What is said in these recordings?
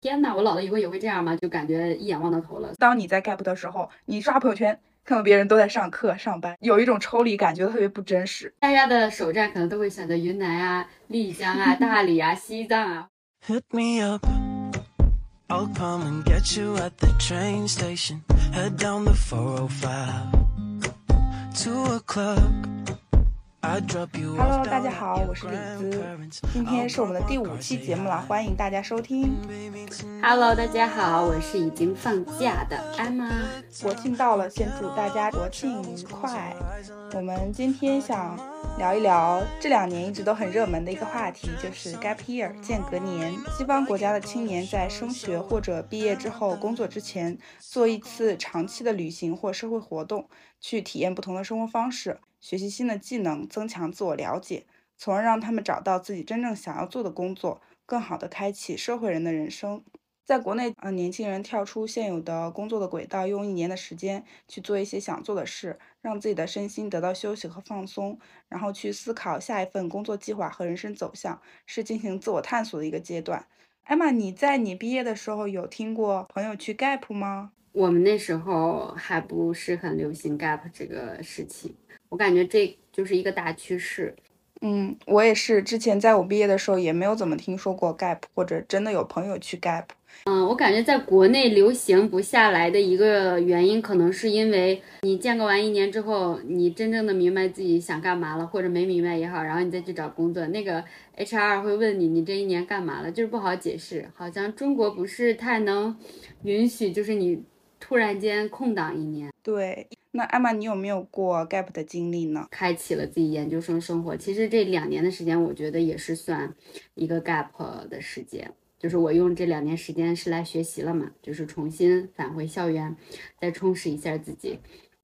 天呐，我老了以后也会这样吗？就感觉一眼望到头了。当你在 gap 的时候，你刷朋友圈，看到别人都在上课、上班，有一种抽离感，觉得特别不真实。大家的首站可能都会选择云南啊、丽江啊、大理啊、西藏啊。Hit me up, I'll come and get you at the train station. Head down the 405 to a club. Hello，大家好，我是李子，今天是我们的第五期节目了，欢迎大家收听。Hello，大家好，我是已经放假的安妈。国庆到了，先祝大家国庆愉快。我们今天想聊一聊这两年一直都很热门的一个话题，就是 gap year 间隔年。西方国家的青年在升学或者毕业之后工作之前，做一次长期的旅行或社会活动，去体验不同的生活方式。学习新的技能，增强自我了解，从而让他们找到自己真正想要做的工作，更好的开启社会人的人生。在国内，呃，年轻人跳出现有的工作的轨道，用一年的时间去做一些想做的事，让自己的身心得到休息和放松，然后去思考下一份工作计划和人生走向，是进行自我探索的一个阶段。艾玛，你在你毕业的时候有听过朋友去 gap 吗？我们那时候还不是很流行 gap 这个事情。我感觉这就是一个大趋势，嗯，我也是。之前在我毕业的时候也没有怎么听说过 gap，或者真的有朋友去 gap。嗯，我感觉在国内流行不下来的一个原因，可能是因为你间隔完一年之后，你真正的明白自己想干嘛了，或者没明白也好，然后你再去找工作，那个 HR 会问你，你这一年干嘛了，就是不好解释。好像中国不是太能允许，就是你突然间空档一年。对。那艾玛，你有没有过 gap 的经历呢？开启了自己研究生生活，其实这两年的时间，我觉得也是算一个 gap 的时间。就是我用这两年时间是来学习了嘛，就是重新返回校园，再充实一下自己，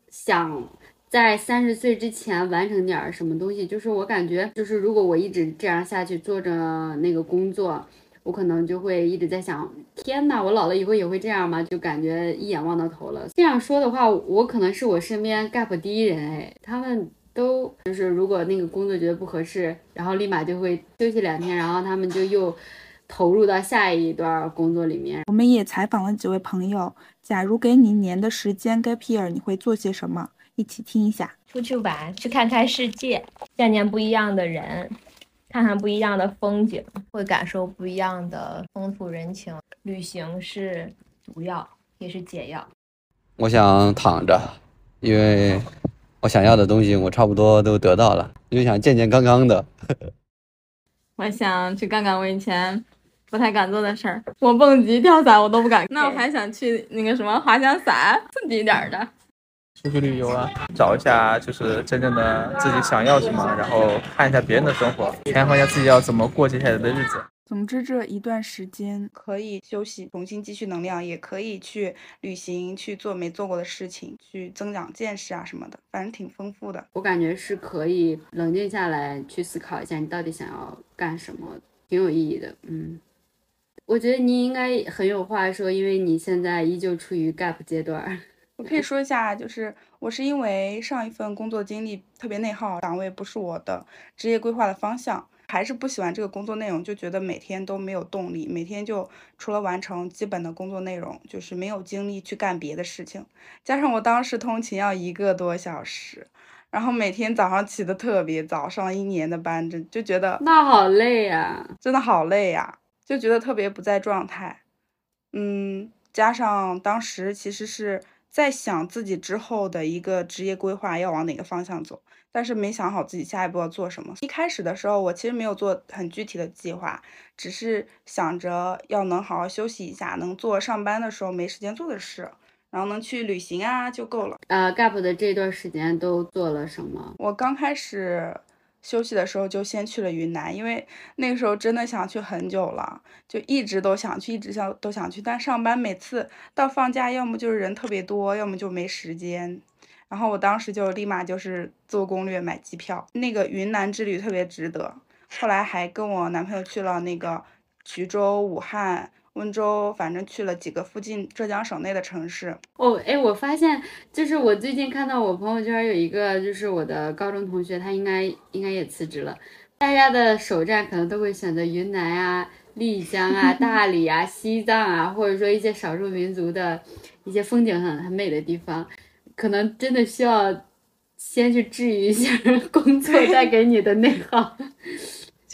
想在三十岁之前完成点什么东西。就是我感觉，就是如果我一直这样下去做着那个工作。我可能就会一直在想，天呐，我老了以后也会这样吗？就感觉一眼望到头了。这样说的话，我可能是我身边 gap 第一人哎，他们都就是如果那个工作觉得不合适，然后立马就会休息两天，然后他们就又投入到下一段工作里面。我们也采访了几位朋友，假如给你一年的时间 gap year，你会做些什么？一起听一下。出去玩，去看看世界，见见不一样的人。看看不一样的风景，会感受不一样的风土人情。旅行是毒药，也是解药。我想躺着，因为我想要的东西我差不多都得到了，就想健健康康的。我想去干干我以前不太敢做的事儿，我蹦极、跳伞我都不敢。那我还想去那个什么滑翔伞，刺激一点的。出去旅游啊，找一下就是真正的自己想要什么，然后看一下别人的生活，权衡一下自己要怎么过接下来的日子。总之，这一段时间可以休息，重新积蓄能量，也可以去旅行，去做没做过的事情，去增长见识啊什么的，反正挺丰富的。我感觉是可以冷静下来去思考一下，你到底想要干什么，挺有意义的。嗯，我觉得你应该很有话说，因为你现在依旧处于 gap 阶段。我可以说一下，就是我是因为上一份工作经历特别内耗，岗位不是我的职业规划的方向，还是不喜欢这个工作内容，就觉得每天都没有动力，每天就除了完成基本的工作内容，就是没有精力去干别的事情。加上我当时通勤要一个多小时，然后每天早上起的特别早，上了一年的班，就就觉得那好累呀，真的好累呀，就觉得特别不在状态。嗯，加上当时其实是。在想自己之后的一个职业规划要往哪个方向走，但是没想好自己下一步要做什么。一开始的时候，我其实没有做很具体的计划，只是想着要能好好休息一下，能做上班的时候没时间做的事，然后能去旅行啊就够了。呃，gap 的这段时间都做了什么？我刚开始。休息的时候就先去了云南，因为那个时候真的想去很久了，就一直都想去，一直想都想去。但上班每次到放假，要么就是人特别多，要么就没时间。然后我当时就立马就是做攻略买机票，那个云南之旅特别值得。后来还跟我男朋友去了那个衢州、武汉。温州，反正去了几个附近浙江省内的城市。哦，哎，我发现就是我最近看到我朋友圈有一个，就是我的高中同学，他应该应该也辞职了。大家的首站可能都会选择云南啊、丽江啊、大理啊、西藏啊，或者说一些少数民族的一些风景很很美的地方，可能真的需要先去治愈一下工作 带给你的内耗。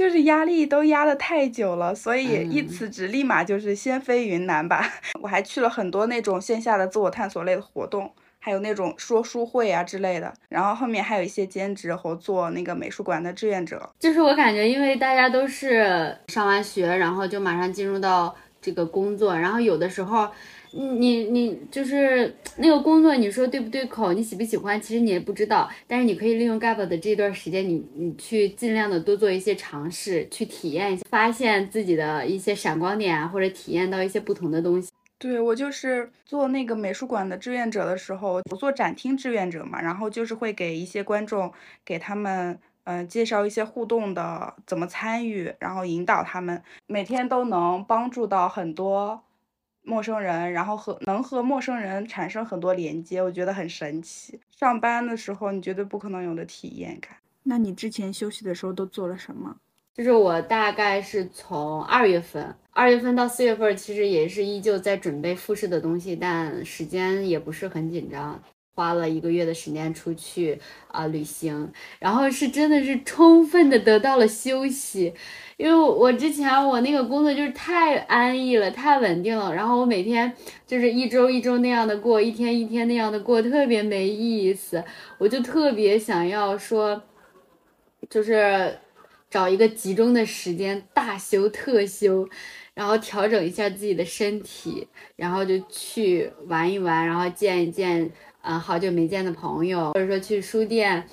就是压力都压得太久了，所以一嗯辞职立马就是先飞云南吧。我还去了很多那种线下的自我探索类的活动，还有那种说书会啊之类的。然后后面还有一些兼职和做那个美术馆的志愿者。就是我感觉，因为大家都是上完学，然后就马上进入到这个工作，然后有的时候，你你就是那个工作，你说对不对口，你喜不喜欢，其实你也不知道。但是你可以利用 gap 的这段时间，你你去尽量的多做一些尝试，去体验一下，发现自己的一些闪光点啊，或者体验到一些不同的东西。对我就是做那个美术馆的志愿者的时候，我做展厅志愿者嘛，然后就是会给一些观众，给他们嗯、介绍一些互动的怎么参与，然后引导他们，每天都能帮助到很多陌生人，然后和能和陌生人产生很多连接，我觉得很神奇。上班的时候你绝对不可能有的体验感。那你之前休息的时候都做了什么？就是我大概是从二月份，二月份到四月份，其实也是依旧在准备复试的东西，但时间也不是很紧张，花了一个月的时间出去啊、旅行，然后是真的是充分的得到了休息，因为我之前我那个工作就是太安逸了，太稳定了，然后我每天就是一周一周那样的过，一天一天那样的过，特别没意思，我就特别想要说，就是。找一个集中的时间大休特休，然后调整一下自己的身体，然后就去玩一玩，然后见一见嗯好久没见的朋友，或者说去书店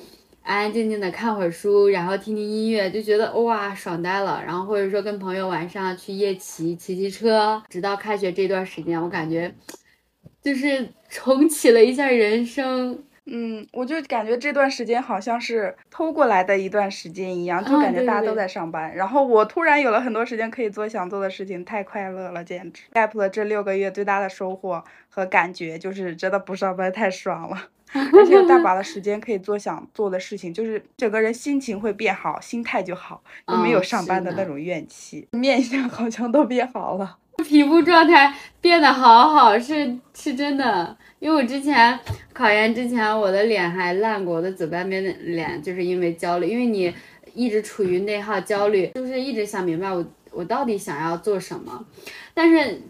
安安静静的看会儿书，然后听听音乐，就觉得哇爽呆了。然后或者说跟朋友晚上去夜骑骑骑车，直到开学这段时间，我感觉就是重启了一下人生。嗯，我就感觉这段时间好像是偷过来的一段时间一样，就啊感觉大家都对对对在上班，然后我突然有了很多时间可以做想做的事情，太快乐了，简直！gap 了这六个月最大的收获和感觉就是真的不上班太爽了，而且有大把的时间可以做想做的事情，就是整个人心情会变好，心态就好，就没有嗯上班的那种怨气，面相好像都变好了。皮肤状态变得好好，是是真的。因为我之前考研之前，我的脸还烂过，我的左半边的脸就是因为焦虑，因为你一直处于内耗、焦虑，就是一直想明白我我到底想要做什么。但是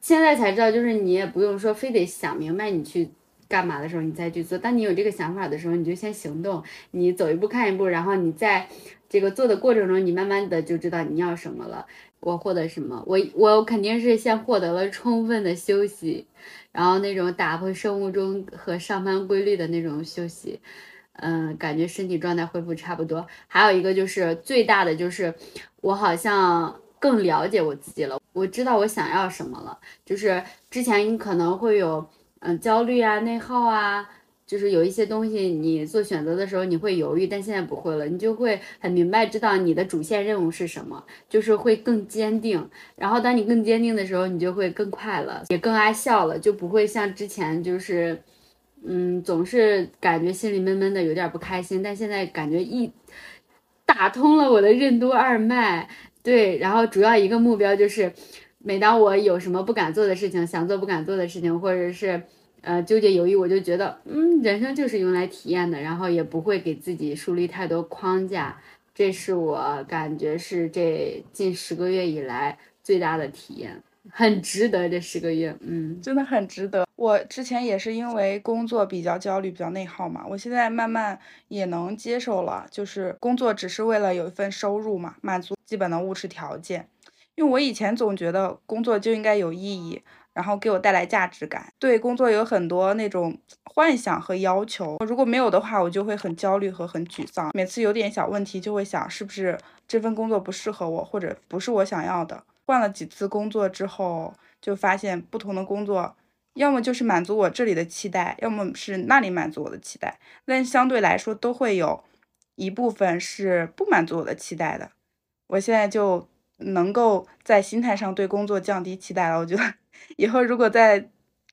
现在才知道，就是你也不用说非得想明白你去干嘛的时候，你再去做。当你有这个想法的时候，你就先行动，你走一步看一步，然后你在这个做的过程中，你慢慢的就知道你要什么了。我获得什么？我我肯定是先获得了充分的休息，然后那种打破生物钟和上班规律的那种休息，嗯，感觉身体状态恢复差不多。还有一个就是最大的就是，我好像更了解我自己了，我知道我想要什么了。就是之前你可能会有嗯焦虑啊、内耗啊。就是有一些东西，你做选择的时候你会犹豫，但现在不会了，你就会很明白知道你的主线任务是什么，就是会更坚定。然后当你更坚定的时候，你就会更快乐，也更爱笑了，就不会像之前就是，嗯，总是感觉心里闷闷的，有点不开心。但现在感觉一打通了我的任督二脉，对，然后主要一个目标就是，每当我有什么不敢做的事情，想做不敢做的事情，或者是。呃，纠结犹豫，我就觉得，嗯，人生就是用来体验的，然后也不会给自己树立太多框架，这是我感觉是这近十个月以来最大的体验，很值得这十个月，嗯，真的很值得。我之前也是因为工作比较焦虑、比较内耗嘛，我现在慢慢也能接受了，就是工作只是为了有一份收入嘛，满足基本的物质条件。因为我以前总觉得工作就应该有意义。然后给我带来价值感，对工作有很多那种幻想和要求。如果没有的话，我就会很焦虑和很沮丧。每次有点小问题，就会想是不是这份工作不适合我，或者不是我想要的。换了几次工作之后，就发现不同的工作，要么就是满足我这里的期待，要么是那里满足我的期待。但相对来说，都会有一部分是不满足我的期待的。我现在就能够在心态上对工作降低期待了。我觉得。以后如果再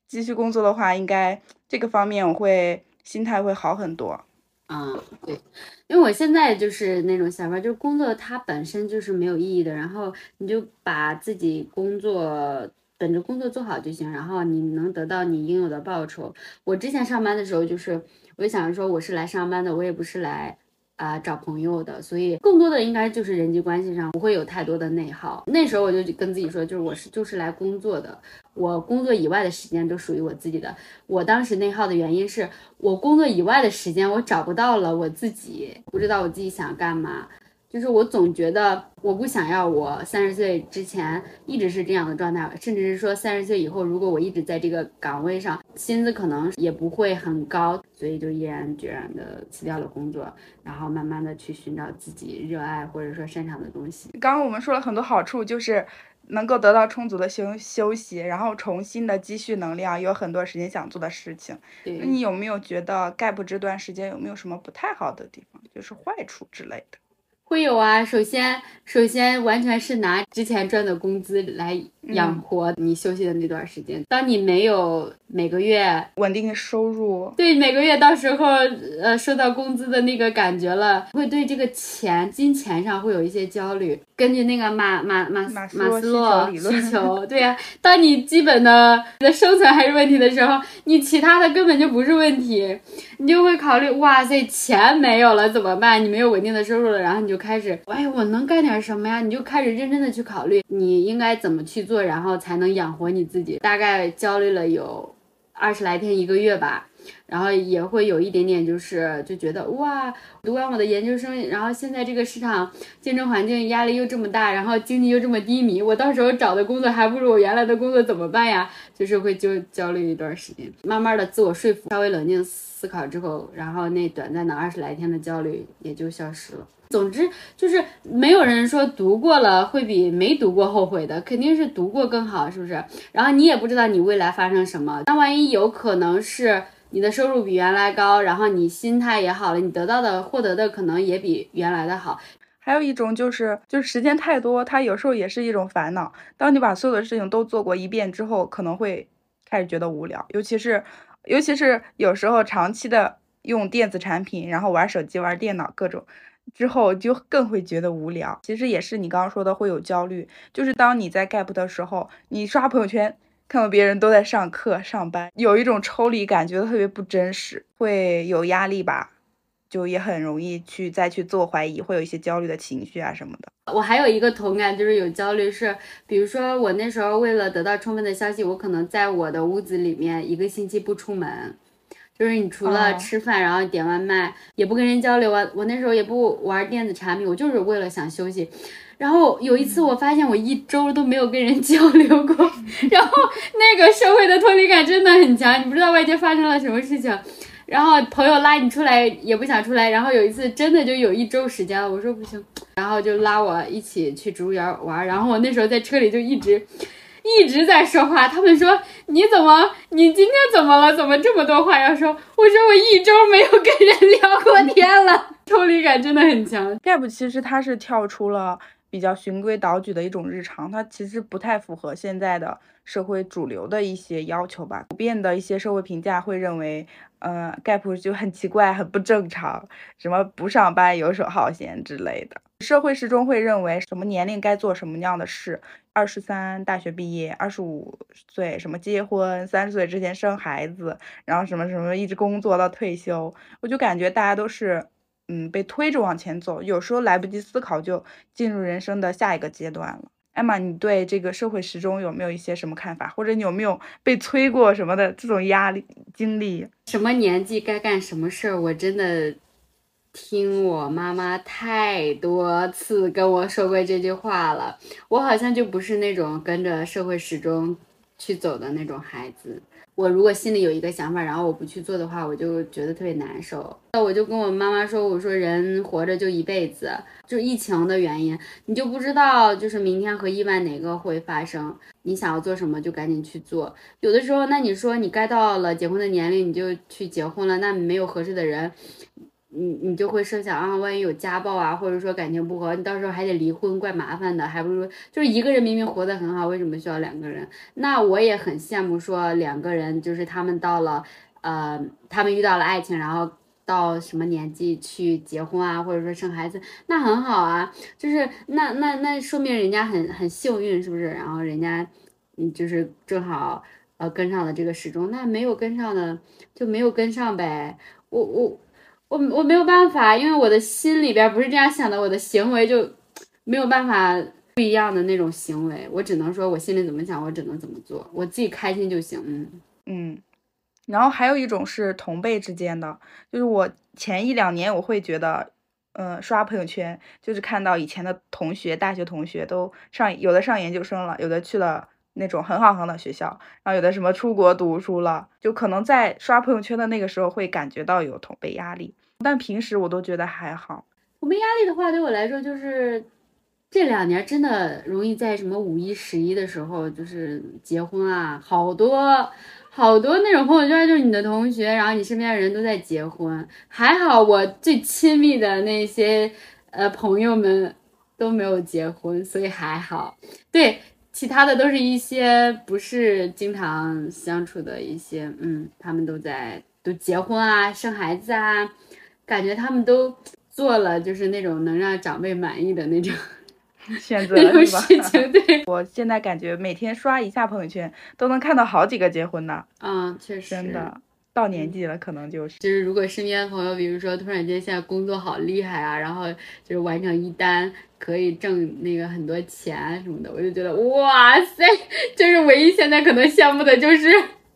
继续工作的话，应该这个方面我会心态会好很多。嗯，对，因为我现在就是那种想法，就是工作它本身就是没有意义的，然后你就把自己工作本着工作做好就行，然后你能得到你应有的报酬。我之前上班的时候，就是我就想着说我是来上班的，我也不是来。啊，找朋友的，所以更多的应该就是人际关系上不会有太多的内耗。那时候我就跟自己说，就是我是就是来工作的，我工作以外的时间都属于我自己的。我当时内耗的原因是我工作以外的时间我找不到了我自己，不知道我自己想干嘛。就是我总觉得我不想要我三十岁之前一直是这样的状态，甚至是说三十岁以后，如果我一直在这个岗位上，薪资可能也不会很高，所以就毅然决然的辞掉了工作，然后慢慢的去寻找自己热爱或者说擅长的东西。刚刚我们说了很多好处，就是能够得到充足的休休息，然后重新的积蓄能量，有很多时间想做的事情。那你有没有觉得 gap 这段时间有没有什么不太好的地方，就是坏处之类的？会有啊，首先，首先完全是拿之前赚的工资来养活你休息的那段时间。当你没有每个月稳定的收入，对每个月到时候呃收到工资的那个感觉了，会对这个钱金钱上会有一些焦虑。根据那个马马马马斯洛需求，对呀，当你基本的的生存还是问题的时候，你其他的根本就不是问题，你就会考虑，哇塞，钱没有了怎么办？你没有稳定的收入了，然后你就。开始，哎，我能干点什么呀？你就开始认真的去考虑，你应该怎么去做，然后才能养活你自己。大概焦虑了有二十来天，一个月吧，然后也会有一点点，就是就觉得哇，读完我的研究生，然后现在这个市场竞争环境压力又这么大，然后经济又这么低迷，我到时候找的工作还不如我原来的工作，怎么办呀？就是会就焦虑一段时间，慢慢的自我说服，稍微冷静思考之后，然后那短暂的二十来天的焦虑也就消失了。总之就是没有人说读过了会比没读过后悔的，肯定是读过更好，是不是？然后你也不知道你未来发生什么，那万一有可能是你的收入比原来高，然后你心态也好了，你得到的获得的可能也比原来的好。还有一种就是就是时间太多，它有时候也是一种烦恼。当你把所有的事情都做过一遍之后，可能会开始觉得无聊，尤其是尤其是有时候长期的用电子产品，然后玩手机、玩电脑各种。之后就更会觉得无聊。其实也是你刚刚说的会有焦虑，就是当你在 gap 的时候，你刷朋友圈看到别人都在上课上班，有一种抽离感，觉得特别不真实，会有压力吧，就也很容易去再去自我怀疑，会有一些焦虑的情绪啊什么的。我还有一个同感，就是有焦虑是，比如说我那时候为了得到充分的消息，我可能在我的屋子里面一个星期不出门。就是你除了吃饭，然后点外卖，也不跟人交流啊。我那时候也不玩电子产品，我就是为了想休息。然后有一次，我发现我一周都没有跟人 交流过，然后那个社会的脱离感真的很强。你不知道外界发生了什么事情，然后朋友拉你出来也不想出来。然后有一次真的就有一周时间了，我说不行，然后就拉我一起去植物园玩。然后我那时候在车里就一直。一直在说话，他们说你怎么，你今天怎么了？怎么这么多话要说？我说我一周没有跟人聊过天了，抽离感真的很强。gap 其实它是跳出了比较循规蹈矩的一种日常，它其实不太符合现在的社会主流的一些要求吧。普遍的一些社会评价会认为，呃，gap 就很奇怪，很不正常，什么不上班游手好闲之类的。社会始终会认为什么年龄该做什么样的事。二十三大学毕业，二十五岁什么结婚，三十岁之前生孩子，然后什么什么一直工作到退休，我就感觉大家都是嗯被推着往前走，有时候来不及思考就进入人生的下一个阶段了。艾玛，你对这个社会时钟有没有一些什么看法，或者你有没有被催过什么的这种压力经历？什么年纪该干什么事儿，我真的。听我妈妈太多次跟我说过这句话了，我好像就不是那种跟着社会时钟去走的那种孩子。我如果心里有一个想法，然后我不去做的话，我就觉得特别难受。那我就跟我妈妈说：“我说人活着就一辈子，就疫情的原因，你就不知道就是明天和意外哪个会发生。你想要做什么就赶紧去做。有的时候，那你说你该到了结婚的年龄，你就去结婚了，那没有合适的人。”你你就会设想啊，万一有家暴啊，或者说感情不和，你到时候还得离婚，怪麻烦的，还不如就是一个人明明活得很好，为什么需要两个人？那我也很羡慕说两个人，就是他们到了，呃，他们遇到了爱情，然后。到什么年纪去结婚啊，或者说生孩子，那很好啊，就是那那那说明人家很很幸运，是不是？然后人家嗯就是正好呃跟上了这个时钟，那没有跟上的就没有跟上呗。我我我我没有办法，因为我的心里边不是这样想的，我的行为就没有办法不一样的那种行为，我只能说我心里怎么想，我只能怎么做，我自己开心就行。嗯嗯，然后还有一种是同辈之间的，就是我前一两年我会觉得，嗯，刷朋友圈就是看到以前的同学，大学同学都上，有的上研究生了，有的去了那种很好很好的学校，然后有的什么出国读书了，就可能在刷朋友圈的那个时候会感觉到有同辈压力，但平时我都觉得还好。我没压力的话，对我来说就是这两年真的容易在什么五一、十一的时候就是结婚啊，好多。好多那种朋友圈，就是你的同学，然后你身边的人都在结婚。还好我最亲密的那些呃朋友们都没有结婚，所以还好。对，其他的都是一些不是经常相处的一些，嗯，他们都在都结婚啊，生孩子啊，感觉他们都做了就是那种能让长辈满意的那种。选择了是吧？事情对，我现在感觉每天刷一下朋友圈，都能看到好几个结婚的。嗯，确实，真的到年纪了，可能就是就是，如果身边的朋友，比如说突然间现在工作好厉害啊，然后就是完成一单可以挣那个很多钱什么的，我就觉得哇塞，就是唯一现在可能羡慕的就是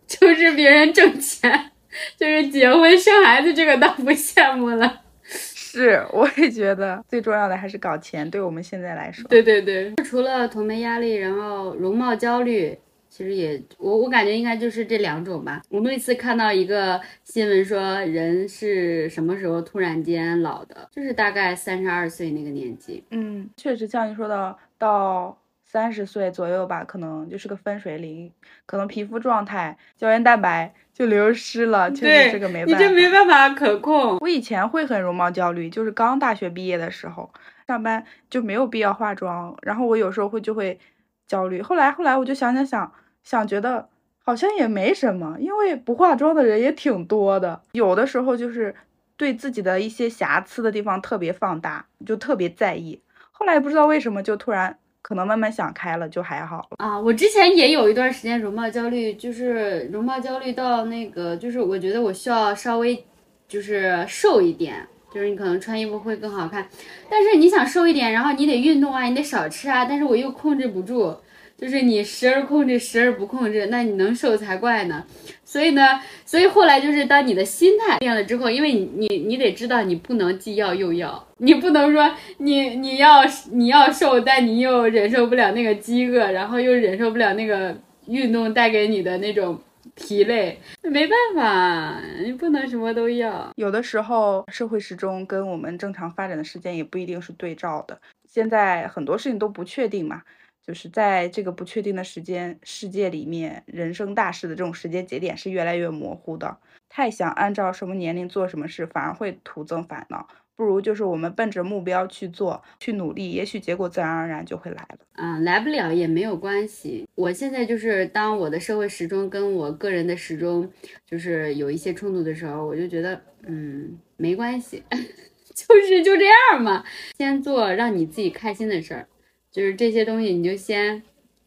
就是别人挣钱，就是结婚生孩子这个倒不羡慕了。是，我也觉得最重要的还是搞钱，对我们现在来说。对对对，除了同辈压力，然后容貌焦虑，其实也我我感觉应该就是这两种吧。我那次看到一个新闻说，人是什么时候突然间老的，就是大概三十二岁那个年纪。嗯，确实像你说的，到。三十岁左右吧，可能就是个分水岭，可能皮肤状态、胶原蛋白就流失了，确实这个没办法，你就没办法可控。我以前会很容貌焦虑，就是刚大学毕业的时候，上班就没有必要化妆，然后我有时候会就会焦虑。后来后来我就想想想想，觉得好像也没什么，因为不化妆的人也挺多的。有的时候就是对自己的一些瑕疵的地方特别放大，就特别在意。后来不知道为什么就突然。可能慢慢想开了就还好了啊！我之前也有一段时间容貌焦虑，就是容貌焦虑到那个，就是我觉得我需要稍微就是瘦一点，就是你可能穿衣服会更好看。但是你想瘦一点，然后你得运动啊，你得少吃啊，但是我又控制不住。就是你时而控制，时而不控制，那你能瘦才怪呢。所以呢，所以后来就是当你的心态变了之后，因为你你你得知道，你不能既要又要，你不能说你你要你要瘦，但你又忍受不了那个饥饿，然后又忍受不了那个运动带给你的那种疲累，没办法，你不能什么都要。有的时候社会时钟跟我们正常发展的时间也不一定是对照的，现在很多事情都不确定嘛。就是在这个不确定的时间世界里面，人生大事的这种时间节点是越来越模糊的。太想按照什么年龄做什么事，反而会徒增烦恼。不如就是我们奔着目标去做，去努力，也许结果自然而然就会来了。嗯，来不了也没有关系。我现在就是当我的社会时钟跟我个人的时钟就是有一些冲突的时候，我就觉得，嗯，没关系，就是就这样嘛。先做让你自己开心的事儿。就是这些东西，你就先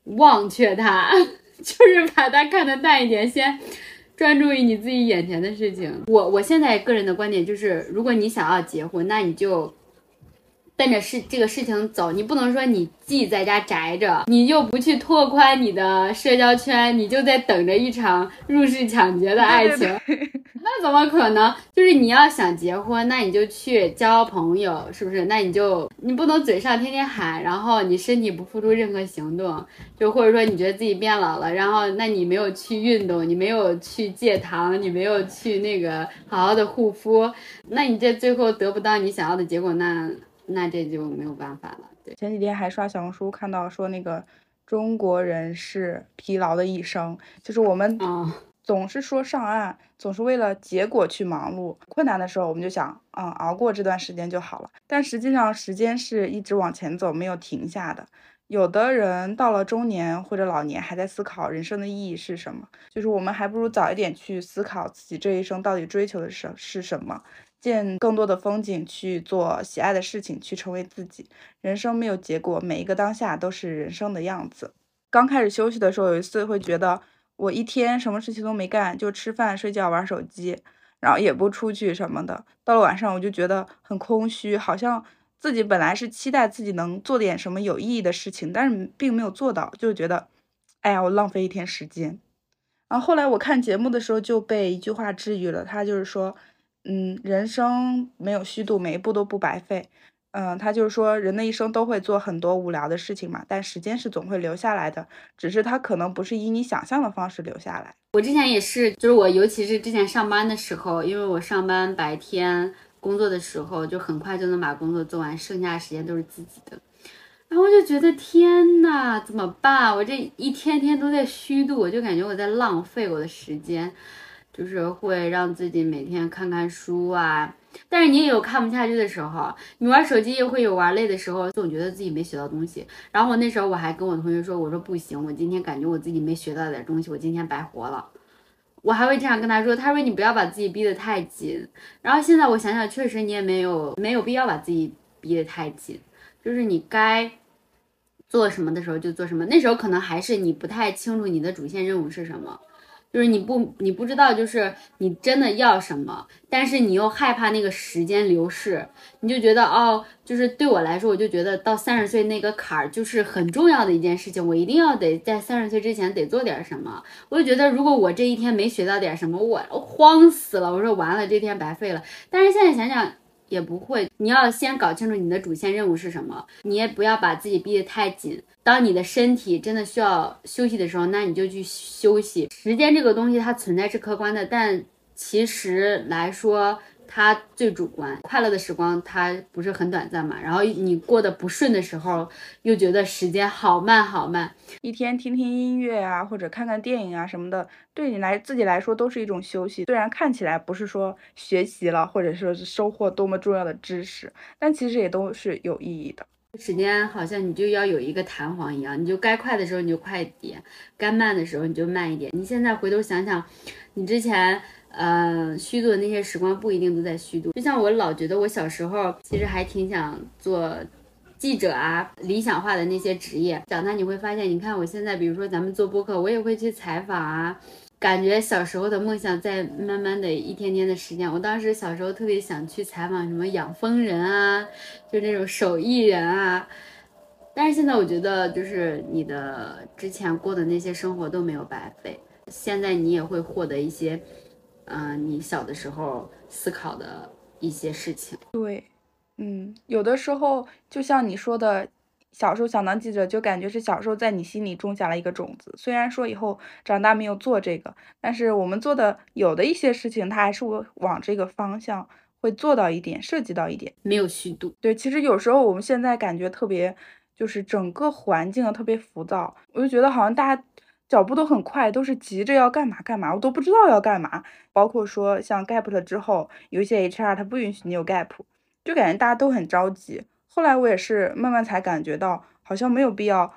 忘却它，就是把它看得淡一点，先专注于你自己眼前的事情。我我现在个人的观点就是，如果你想要结婚，那你就。奔着事这个事情走，你不能说你既在家宅着，你又不去拓宽你的社交圈，你就在等着一场入室抢劫的爱情，那怎么可能？就是你要想结婚，那你就去交朋友，是不是？那你就你不能嘴上天天喊，然后你身体不付出任何行动，就或者说你觉得自己变老了，然后那你没有去运动，你没有去戒糖，你没有去那个好好的护肤，那你这最后得不到你想要的结果，那。那这就没有办法了。对，前几天还刷小红书看到说那个中国人是疲劳的一生，就是我们总是说上岸，总是为了结果去忙碌，困难的时候我们就想，嗯，熬过这段时间就好了。但实际上时间是一直往前走，没有停下的。有的人到了中年或者老年，还在思考人生的意义是什么。就是我们还不如早一点去思考自己这一生到底追求的是是什么，见更多的风景，去做喜爱的事情，去成为自己。人生没有结果，每一个当下都是人生的样子。刚开始休息的时候，有一次会觉得我一天什么事情都没干，就吃饭、睡觉、玩手机，然后也不出去什么的。到了晚上，我就觉得很空虚，好像。自己本来是期待自己能做点什么有意义的事情，但是并没有做到，就觉得，哎呀，我浪费一天时间。然后后来我看节目的时候就被一句话治愈了，他就是说，嗯，人生没有虚度，每一步都不白费。嗯，他就是说，人的一生都会做很多无聊的事情嘛，但时间是总会留下来的，只是他可能不是以你想象的方式留下来。我之前也是，就是我尤其是之前上班的时候，因为我上班白天。工作的时候就很快就能把工作做完，剩下的时间都是自己的，然后我就觉得天呐，怎么办？我这一天天都在虚度，我就感觉我在浪费我的时间，就是会让自己每天看看书啊，但是你也有看不下去的时候，你玩手机也会有玩累的时候，总觉得自己没学到东西。然后我那时候我还跟我同学说，我说不行，我今天感觉我自己没学到点东西，我今天白活了。我还会这样跟他说，他说你不要把自己逼得太紧。然后现在我想想，确实你也没有没有必要把自己逼得太紧，就是你该做什么的时候就做什么。那时候可能还是你不太清楚你的主线任务是什么。就是你不，你不知道，就是你真的要什么，但是你又害怕那个时间流逝，你就觉得哦，就是对我来说，我就觉得到三十岁那个坎儿就是很重要的一件事情，我一定要得在三十岁之前得做点什么。我就觉得，如果我这一天没学到点什么，我慌死了。我说完了，这天白费了。但是现在想想。也不会，你要先搞清楚你的主线任务是什么，你也不要把自己逼得太紧。当你的身体真的需要休息的时候，那你就去休息。时间这个东西它存在是客观的，但其实来说。它最主观，快乐的时光它不是很短暂嘛？然后你过得不顺的时候，又觉得时间好慢好慢。一天听听音乐啊，或者看看电影啊什么的，对你来自己来说都是一种休息。虽然看起来不是说学习了，或者说是收获多么重要的知识，但其实也都是有意义的。时间好像你就要有一个弹簧一样，你就该快的时候你就快一点，该慢的时候你就慢一点。你现在回头想想，你之前。呃，虚度的那些时光不一定都在虚度。就像我老觉得，我小时候其实还挺想做记者啊，理想化的那些职业。长大你会发现，你看我现在，比如说咱们做播客，我也会去采访啊。感觉小时候的梦想在慢慢的一天天的实现。我当时小时候特别想去采访什么养蜂人啊，就那种手艺人啊。但是现在我觉得，就是你的之前过的那些生活都没有白费。现在你也会获得一些。嗯，你小的时候思考的一些事情，对，嗯，有的时候就像你说的，小时候想当记者，就感觉是小时候在你心里种下了一个种子。虽然说以后长大没有做这个，但是我们做的有的一些事情，它还是会往这个方向会做到一点，涉及到一点，没有虚度。对，其实有时候我们现在感觉特别，就是整个环境特别浮躁，我就觉得好像大家。脚步都很快，都是急着要干嘛干嘛，我都不知道要干嘛。包括说像 gap 了之后，有一些 HR 他不允许你有 gap，就感觉大家都很着急。后来我也是慢慢才感觉到，好像没有必要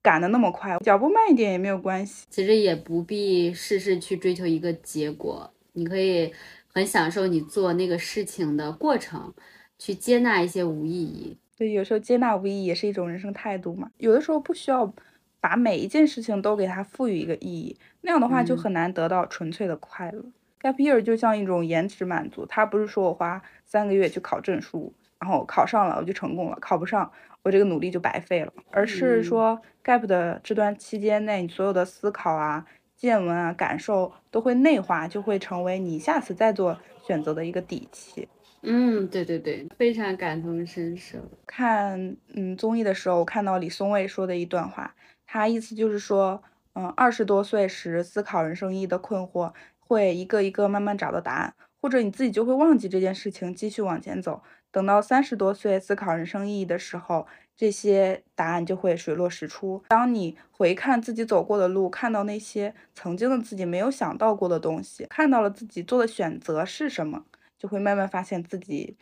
赶得那么快，脚步慢一点也没有关系。其实也不必事事去追求一个结果，你可以很享受你做那个事情的过程，去接纳一些无意义。对，有时候接纳无意义也是一种人生态度嘛。有的时候不需要。把每一件事情都给它赋予一个意义，那样的话就很难得到纯粹的快乐。Gap year 就像一种延迟满足，它不是说我花三个月去考证书，然后考上了我就成功了，考不上我这个努力就白费了，而是说 Gap 的这段期间内，你所有的思考啊、见闻啊、感受都会内化，就会成为你下次再做选择的一个底气。嗯，对对对，非常感同身受。看嗯综艺的时候，我看到李松蔚说的一段话。他意思就是说，嗯，二十多岁时思考人生意义的困惑，会一个一个慢慢找到答案，或者你自己就会忘记这件事情，继续往前走。等到三十多岁思考人生意义的时候，这些答案就会水落石出。当你回看自己走过的路，看到那些曾经的自己没有想到过的东西，看到了自己做的选择是什么，就会慢慢发现自己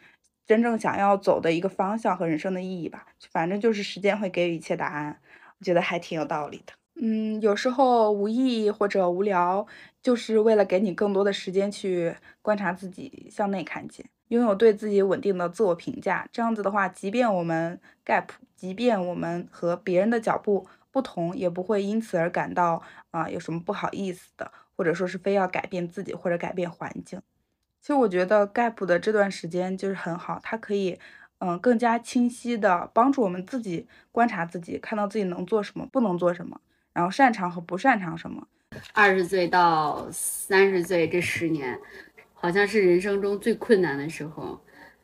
真正想要走的一个方向和人生的意义吧。反正就是时间会给予一切答案，我觉得还挺有道理的。嗯，有时候无意义或者无聊，就是为了给你更多的时间去观察自己，向内看见，拥有对自己稳定的自我评价。这样子的话，即便我们 gap，即便我们和别人的脚步不同，也不会因此而感到啊有什么不好意思的，或者说是非要改变自己或者改变环境。其实我觉得 gap 的这段时间就是很好，它可以嗯更加清晰的帮助我们自己观察自己，看到自己能做什么，不能做什么。然后擅长和不擅长什么？二十岁到三十岁这十年，好像是人生中最困难的时候，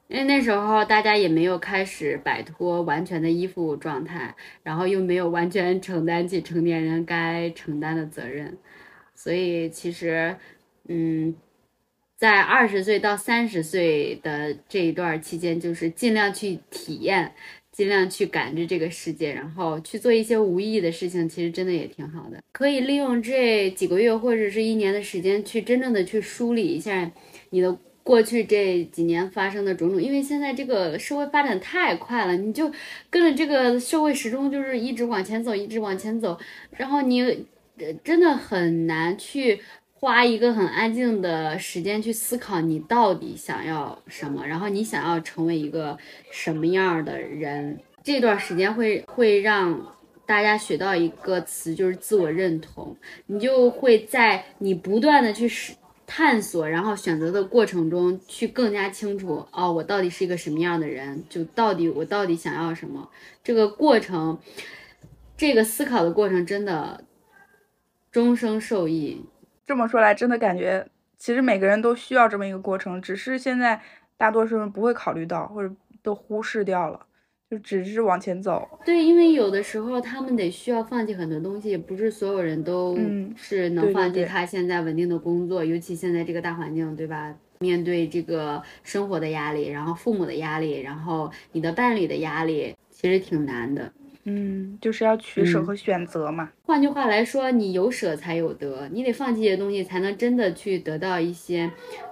因为那时候大家也没有开始摆脱完全的依附状态，然后又没有完全承担起成年人该承担的责任，所以其实，嗯，在二十岁到三十岁的这一段期间，就是尽量去体验。尽量去感知这个世界，然后去做一些无意义的事情，其实真的也挺好的。可以利用这几个月或者是一年的时间，去真正的去梳理一下你的过去这几年发生的种种。因为现在这个社会发展太快了，你就跟着这个社会时钟就是一直往前走，一直往前走，然后你真的很难去。花一个很安静的时间去思考你到底想要什么，然后你想要成为一个什么样的人。这段时间会会让大家学到一个词，就是自我认同。你就会在你不断的去探索，然后选择的过程中，去更加清楚哦，我到底是一个什么样的人，就到底我到底想要什么。这个过程，这个思考的过程，真的终生受益。这么说来，真的感觉其实每个人都需要这么一个过程，只是现在大多数人不会考虑到，或者都忽视掉了，就只是往前走。对，因为有的时候他们得需要放弃很多东西，不是所有人都是能放弃他现在稳定的工作，尤其现在这个大环境，对吧？面对这个生活的压力，然后父母的压力，然后你的伴侣的压力，其实挺难的。嗯，就是要取舍和选择嘛。换句话来说，你有舍才有得，你得放弃一些东西，才能真的去得到一些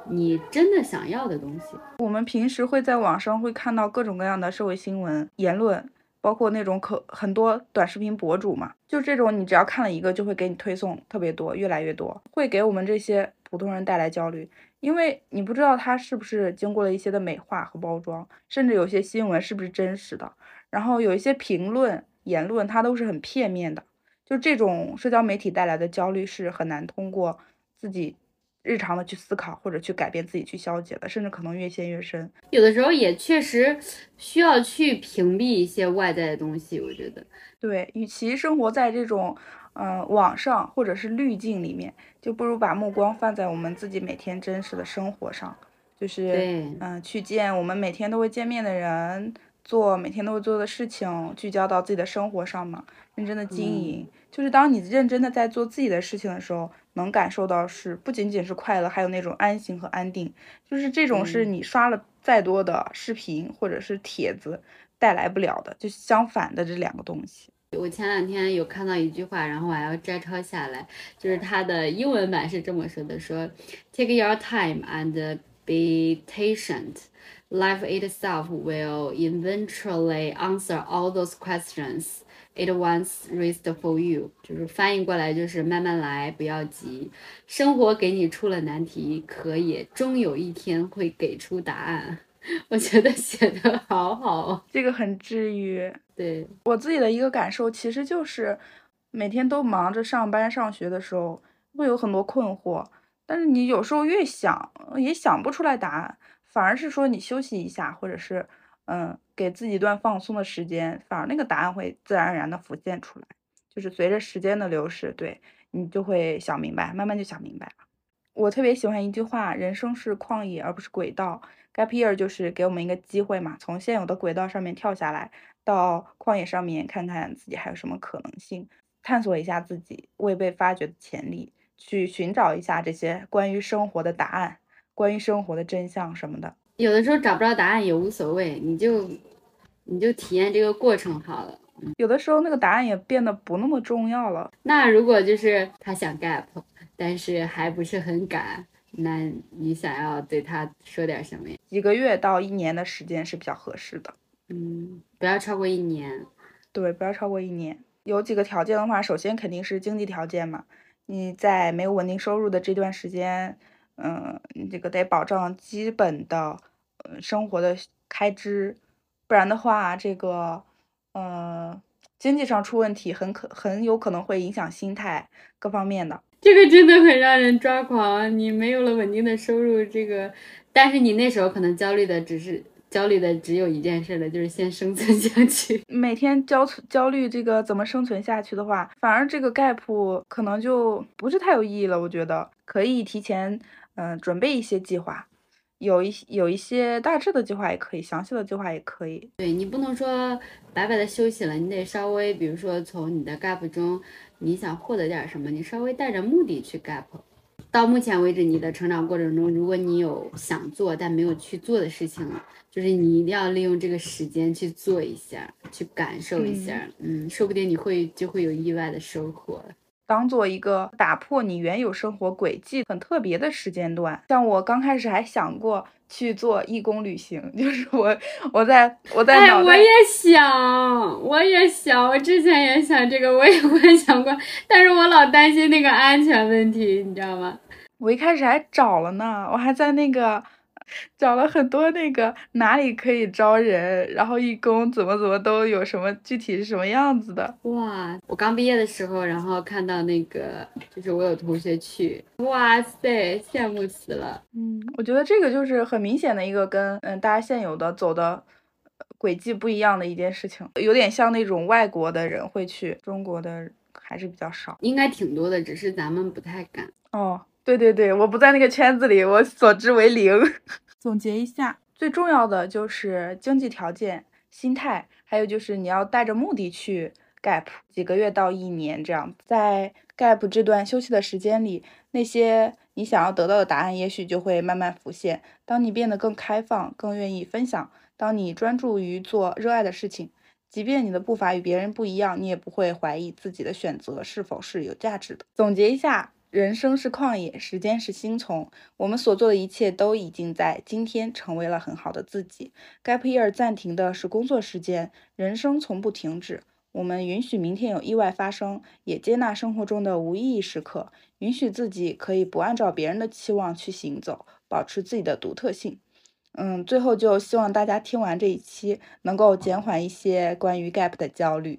你真的想要的东西。我们平时会在网上会看到各种各样的社会新闻、言论，包括那种可很多短视频博主嘛，就这种你只要看了一个，就会给你推送特别多，越来越多，会给我们这些普通人带来焦虑，因为你不知道它是不是经过了一些的美化和包装，甚至有些新闻是不是真实的。然后有一些评论言论，它都是很片面的，就这种社交媒体带来的焦虑是很难通过自己日常的去思考或者去改变自己去消解的，甚至可能越陷越深。有的时候也确实需要去屏蔽一些外在的东西，我觉得。对，与其生活在这种嗯网上或者是滤镜里面，就不如把目光放在我们自己每天真实的生活上，就是嗯去见我们每天都会见面的人。做每天都会做的事情，聚焦到自己的生活上嘛，认真的经营。就是当你认真的在做自己的事情的时候，能感受到是不仅仅是快乐，还有那种安心和安定。就是这种是你刷了再多的视频或者是帖子带来不了的，就相反的这两个东西。我前两天有看到一句话，然后我还要摘抄下来，就是它的英文版是这么说的：说，Take your time and be patient。Life itself will eventually answer all those questions it once raised for you。就是翻译过来就是慢慢来，不要急。生活给你出了难题，可也终有一天会给出答案。我觉得写的好好，这个很治愈。对我自己的一个感受，其实就是每天都忙着上班上学的时候，会有很多困惑，但是你有时候越想也想不出来答案。反而是说你休息一下，或者是，嗯，给自己一段放松的时间，反而那个答案会自然而然的浮现出来。就是随着时间的流逝，对你就会想明白，慢慢就想明白了。我特别喜欢一句话：人生是旷野，而不是轨道。Gap year 就是给我们一个机会嘛，从现有的轨道上面跳下来，到旷野上面看看自己还有什么可能性，探索一下自己未被发掘的潜力，去寻找一下这些关于生活的答案。关于生活的真相什么的，有的时候找不着答案也无所谓，你就你就体验这个过程好了。有的时候那个答案也变得不那么重要了。那如果就是他想 gap，但是还不是很敢，那你想要对他说点什么呀？几个月到一年的时间是比较合适的。嗯，不要超过一年。对，不要超过一年。有几个条件的话，首先肯定是经济条件嘛。你在没有稳定收入的这段时间，嗯，你这个得保障基本的，呃，生活的开支，不然的话，这个，呃，经济上出问题，很可很有可能会影响心态各方面的。这个真的很让人抓狂。你没有了稳定的收入，这个，但是你那时候可能焦虑的只是。焦虑的只有一件事了，就是先生存下去。每天焦焦虑这个怎么生存下去的话，反而这个 gap 可能就不是太有意义了。我觉得可以提前嗯准备一些计划，有一有一些大致的计划也可以，详细的计划也可以。对你不能说白白的休息了，你得稍微，比如说从你的 gap 中你想获得点什么，你稍微带着目的去 gap。到目前为止，你的成长过程中，如果你有想做但没有去做的事情。就是你一定要利用这个时间去做一下，去感受一下，嗯，说不定你会就会有意外的收获。当做一个打破你原有生活轨迹很特别的时间段。像我刚开始还想过去做义工旅行，就是我我在我在哎，我也想，我也想，我之前也想这个，我也我也想过，但是我老担心那个安全问题，你知道吗？我一开始还找了呢，我还在那个。找了很多那个哪里可以招人，然后义工怎么怎么都有什么具体是什么样子的。哇，我刚毕业的时候，然后看到那个，就是我有同学去，哇塞，羡慕死了。嗯，我觉得这个就是很明显的一个跟嗯大家现有的走的轨迹不一样的一件事情，有点像那种外国的人会去，中国的还是比较少，应该挺多的，只是咱们不太敢。哦。对对对，我不在那个圈子里，我所知为零。总结一下，最重要的就是经济条件、心态，还有就是你要带着目的去 gap 几个月到一年这样。在 gap 这段休息的时间里，那些你想要得到的答案，也许就会慢慢浮现。当你变得更开放、更愿意分享，当你专注于做热爱的事情，即便你的步伐与别人不一样，你也不会怀疑自己的选择是否是有价值的。总结一下。人生是旷野，时间是星丛。我们所做的一切都已经在今天成为了很好的自己。Gap year 暂停的是工作时间，人生从不停止。我们允许明天有意外发生，也接纳生活中的无意义时刻，允许自己可以不按照别人的期望去行走，保持自己的独特性。嗯，最后就希望大家听完这一期，能够减缓一些关于 Gap 的焦虑。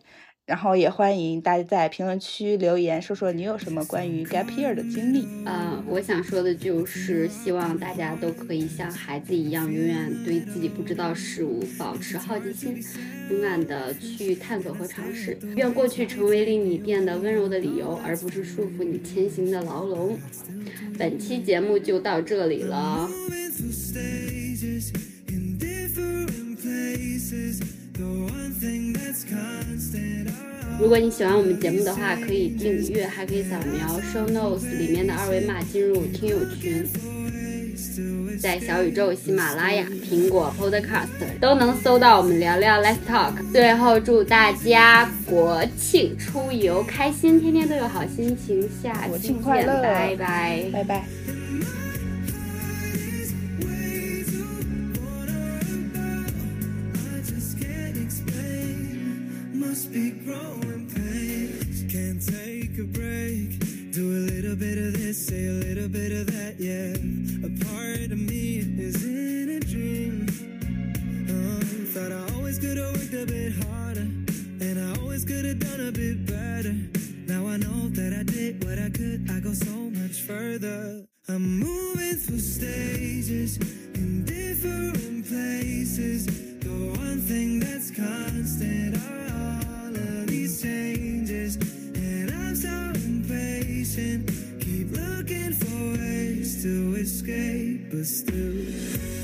然后也欢迎大家在评论区留言，说说你有什么关于 gap year 的经历。嗯，我想说的就是，希望大家都可以像孩子一样，永远对自己不知道事物保持好奇心，勇敢的去探索和尝试。愿过去成为令你变得温柔的理由，而不是束缚你前行的牢笼。本期节目就到这里了。如果你喜欢我们节目的话，可以订阅，还可以扫描 show notes 里面的二维码进入听友群，在小宇宙、喜马拉雅、苹果 Podcast 都能搜到我们聊聊 Let's Talk。最后祝大家国庆出游开心，天天都有好心情，下期见，拜拜，拜拜。Say a little bit of that, yeah. A part of me is in a dream. Uh, thought I always could have worked a bit harder, and I always could have done a bit better. Now I know that I did what I could. I go so much further. I'm moving through stages in different places. The one thing that's constant are all of these changes And I'm so impatient to escape But still